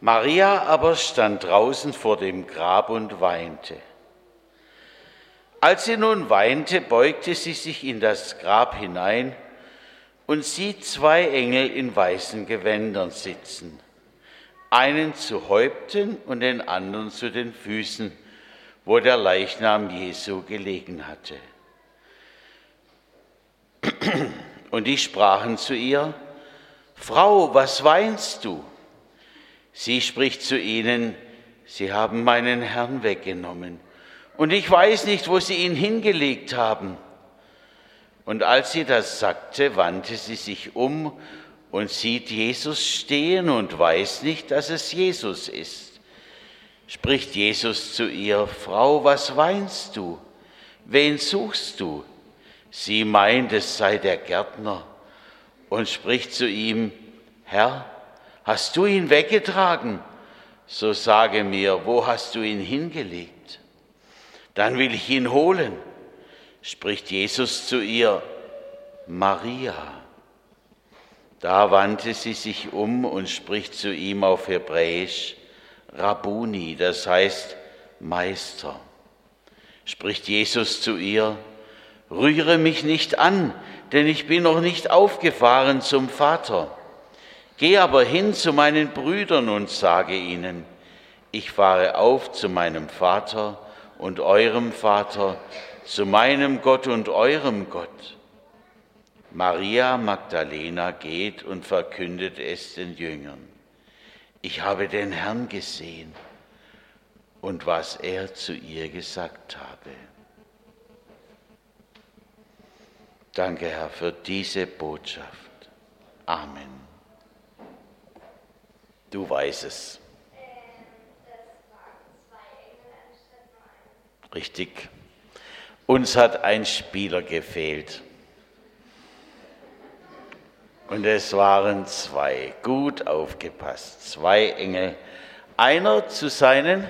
Maria aber stand draußen vor dem Grab und weinte. Als sie nun weinte, beugte sie sich in das Grab hinein und sieht zwei Engel in weißen Gewändern sitzen, einen zu Häupten und den anderen zu den Füßen, wo der Leichnam Jesu gelegen hatte. Und die sprachen zu ihr, Frau, was weinst du? Sie spricht zu ihnen, Sie haben meinen Herrn weggenommen, und ich weiß nicht, wo Sie ihn hingelegt haben. Und als sie das sagte, wandte sie sich um und sieht Jesus stehen und weiß nicht, dass es Jesus ist. Spricht Jesus zu ihr, Frau, was weinst du? Wen suchst du? Sie meint, es sei der Gärtner und spricht zu ihm, Herr, hast du ihn weggetragen? So sage mir, wo hast du ihn hingelegt? Dann will ich ihn holen spricht Jesus zu ihr, Maria. Da wandte sie sich um und spricht zu ihm auf Hebräisch, Rabuni, das heißt Meister. Spricht Jesus zu ihr, rühre mich nicht an, denn ich bin noch nicht aufgefahren zum Vater. Geh aber hin zu meinen Brüdern und sage ihnen, ich fahre auf zu meinem Vater und eurem Vater, zu meinem Gott und eurem Gott. Maria Magdalena geht und verkündet es den Jüngern. Ich habe den Herrn gesehen und was er zu ihr gesagt habe. Danke, Herr, für diese Botschaft. Amen. Du weißt es. Richtig. Uns hat ein Spieler gefehlt. Und es waren zwei, gut aufgepasst, zwei Engel. Einer zu seinen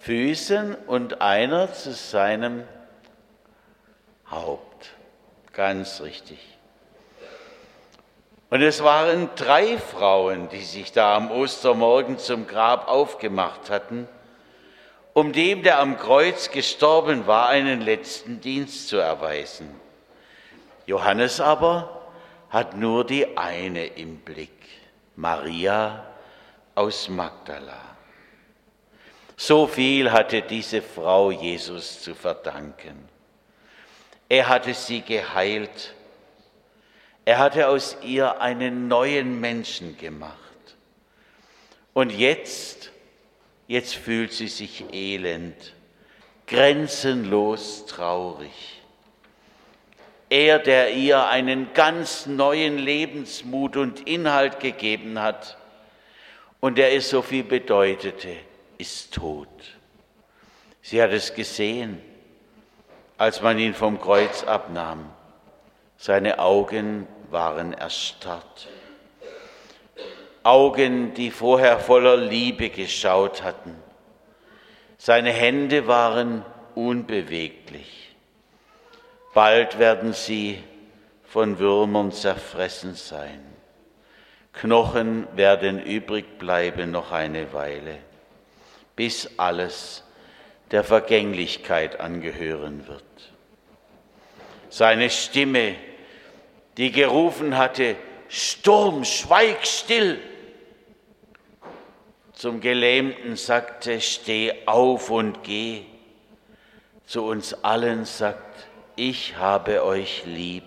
Füßen und einer zu seinem Haupt. Ganz richtig. Und es waren drei Frauen, die sich da am Ostermorgen zum Grab aufgemacht hatten um dem, der am Kreuz gestorben war, einen letzten Dienst zu erweisen. Johannes aber hat nur die eine im Blick, Maria aus Magdala. So viel hatte diese Frau Jesus zu verdanken. Er hatte sie geheilt. Er hatte aus ihr einen neuen Menschen gemacht. Und jetzt Jetzt fühlt sie sich elend, grenzenlos traurig. Er, der ihr einen ganz neuen Lebensmut und Inhalt gegeben hat und der ihr so viel bedeutete, ist tot. Sie hat es gesehen, als man ihn vom Kreuz abnahm. Seine Augen waren erstarrt. Augen, die vorher voller Liebe geschaut hatten. Seine Hände waren unbeweglich. Bald werden sie von Würmern zerfressen sein. Knochen werden übrig bleiben noch eine Weile, bis alles der Vergänglichkeit angehören wird. Seine Stimme, die gerufen hatte, Sturm, schweig still, zum Gelähmten sagte, steh auf und geh. Zu uns allen sagt, ich habe euch lieb.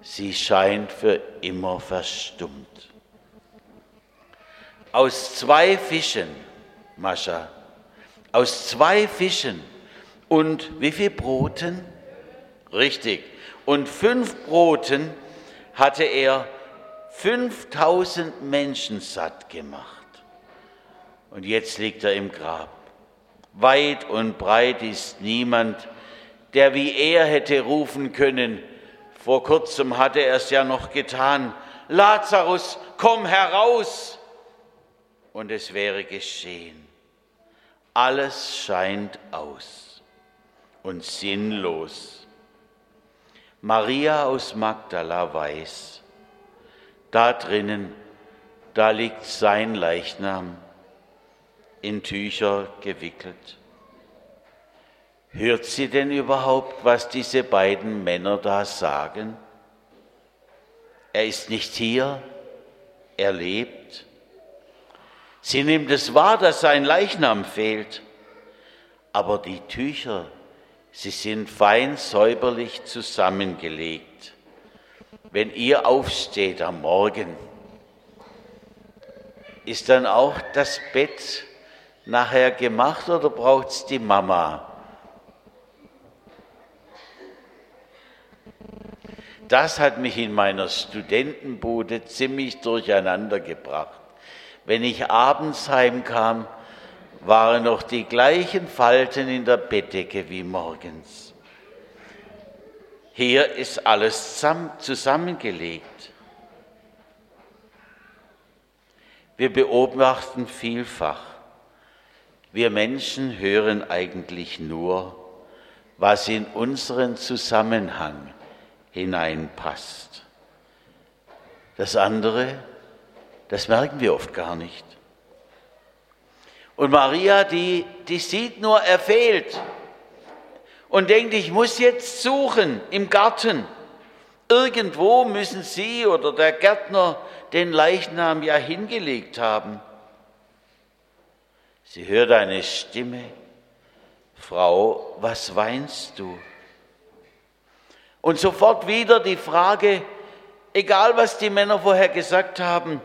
Sie scheint für immer verstummt. Aus zwei Fischen, Mascha, aus zwei Fischen und wie viel Broten? Richtig. Und fünf Broten hatte er 5000 Menschen satt gemacht und jetzt liegt er im Grab. Weit und breit ist niemand, der wie er hätte rufen können. Vor kurzem hatte er es ja noch getan. Lazarus, komm heraus! Und es wäre geschehen. Alles scheint aus und sinnlos. Maria aus Magdala weiß, da drinnen da liegt sein Leichnam in Tücher gewickelt. Hört sie denn überhaupt, was diese beiden Männer da sagen? Er ist nicht hier, er lebt. Sie nimmt es wahr, dass sein Leichnam fehlt, aber die Tücher, sie sind fein säuberlich zusammengelegt. Wenn ihr aufsteht am Morgen, ist dann auch das Bett nachher gemacht oder braucht es die Mama? Das hat mich in meiner Studentenbude ziemlich durcheinander gebracht. Wenn ich abends heimkam, waren noch die gleichen Falten in der Bettdecke wie morgens. Hier ist alles zusammengelegt. Wir beobachten vielfach. Wir Menschen hören eigentlich nur, was in unseren Zusammenhang hineinpasst. Das andere, das merken wir oft gar nicht. Und Maria, die, die sieht nur, er fehlt und denkt, ich muss jetzt suchen im Garten. Irgendwo müssen sie oder der Gärtner den Leichnam ja hingelegt haben. Sie hört eine Stimme, Frau, was weinst du? Und sofort wieder die Frage, egal was die Männer vorher gesagt haben,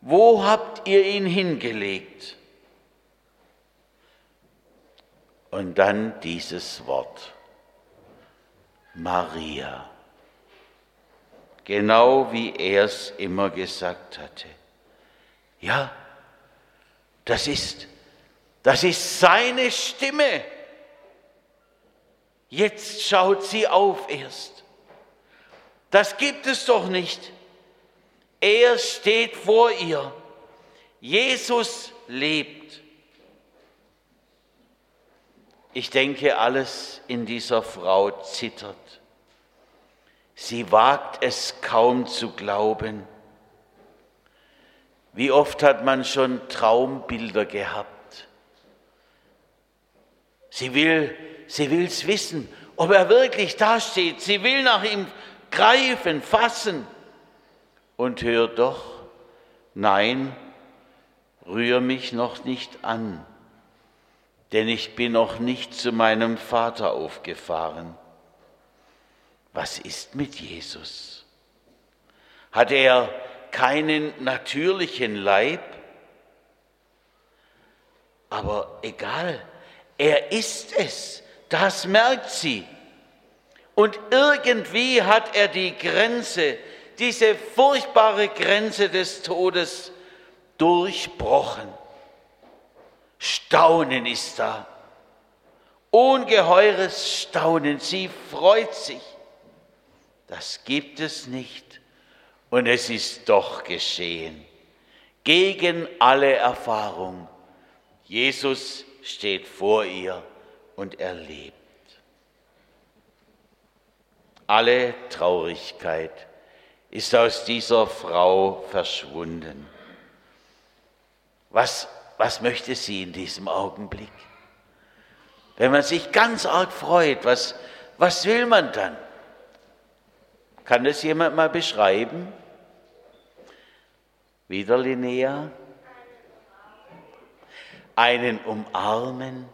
wo habt ihr ihn hingelegt? Und dann dieses Wort, Maria, genau wie er es immer gesagt hatte. Ja, das ist, das ist seine Stimme. Jetzt schaut sie auf erst. Das gibt es doch nicht. Er steht vor ihr. Jesus lebt. Ich denke, alles in dieser Frau zittert. Sie wagt es kaum zu glauben. Wie oft hat man schon Traumbilder gehabt? Sie will sie will es wissen, ob er wirklich dasteht. Sie will nach ihm greifen, fassen und hört doch, nein, rühr mich noch nicht an, denn ich bin noch nicht zu meinem Vater aufgefahren. Was ist mit Jesus? Hat er keinen natürlichen Leib? Aber egal, er ist es. Das merkt sie. Und irgendwie hat er die Grenze, diese furchtbare Grenze des Todes durchbrochen. Staunen ist da. Ungeheures Staunen. Sie freut sich. Das gibt es nicht. Und es ist doch geschehen. Gegen alle Erfahrung. Jesus steht vor ihr und er lebt. Alle Traurigkeit ist aus dieser Frau verschwunden. Was, was möchte sie in diesem Augenblick? Wenn man sich ganz arg freut, was, was will man dann? Kann das jemand mal beschreiben? Wieder Linnea? Einen umarmen?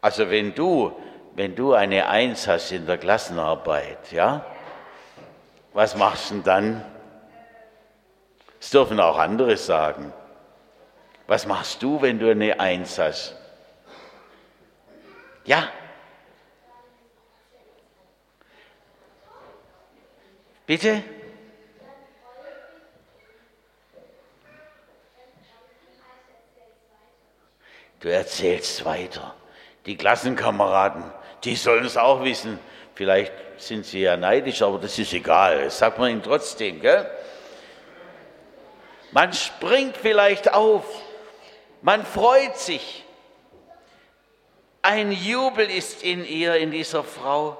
Also wenn du, wenn du eine Eins hast in der Klassenarbeit, ja, was machst du denn dann? Das dürfen auch andere sagen. Was machst du, wenn du eine Eins hast? Ja. Bitte? Du erzählst weiter die Klassenkameraden, die sollen es auch wissen. Vielleicht sind sie ja neidisch, aber das ist egal. Das sagt man ihnen trotzdem. Gell? Man springt vielleicht auf, man freut sich. Ein Jubel ist in ihr, in dieser Frau.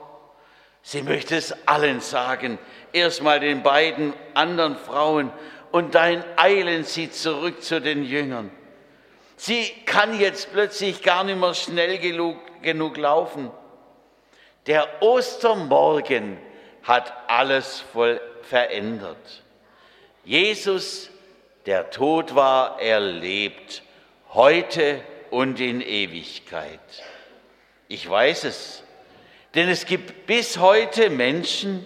Sie möchte es allen sagen, erstmal den beiden anderen Frauen und dann eilen sie zurück zu den Jüngern. Sie kann jetzt plötzlich gar nicht mehr schnell genug, genug laufen. Der Ostermorgen hat alles voll verändert. Jesus, der tot war, er lebt heute und in Ewigkeit. Ich weiß es, denn es gibt bis heute Menschen,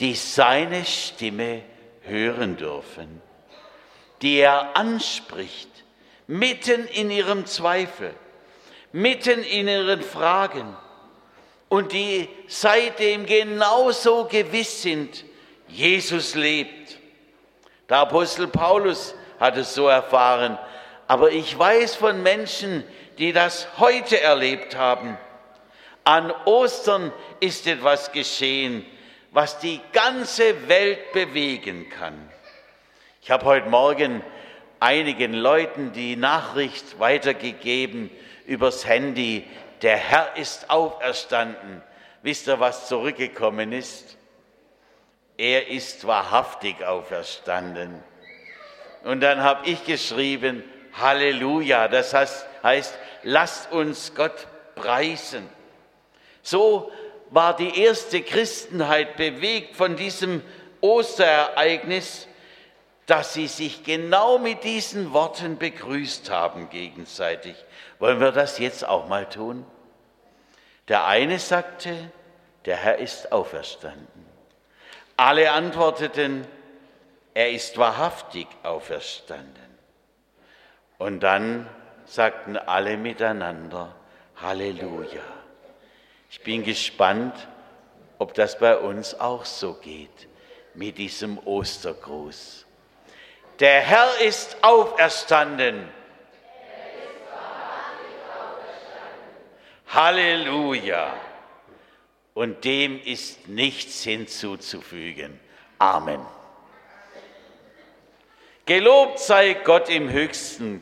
die seine Stimme hören dürfen, die er anspricht, mitten in ihrem Zweifel, mitten in ihren Fragen und die seitdem genauso gewiss sind, Jesus lebt. Der Apostel Paulus hat es so erfahren, aber ich weiß von Menschen, die das heute erlebt haben. An Ostern ist etwas geschehen, was die ganze Welt bewegen kann. Ich habe heute Morgen einigen Leuten die Nachricht weitergegeben übers Handy, der Herr ist auferstanden. Wisst ihr, was zurückgekommen ist? Er ist wahrhaftig auferstanden. Und dann habe ich geschrieben, Halleluja, das heißt, heißt, lasst uns Gott preisen. So war die erste Christenheit bewegt von diesem Osterereignis, dass sie sich genau mit diesen Worten begrüßt haben gegenseitig. Wollen wir das jetzt auch mal tun? Der eine sagte, der Herr ist auferstanden. Alle antworteten, er ist wahrhaftig auferstanden. Und dann sagten alle miteinander, Halleluja. Ich bin gespannt, ob das bei uns auch so geht mit diesem Ostergruß. Der Herr ist auferstanden. Halleluja. Und dem ist nichts hinzuzufügen. Amen. Gelobt sei Gott im höchsten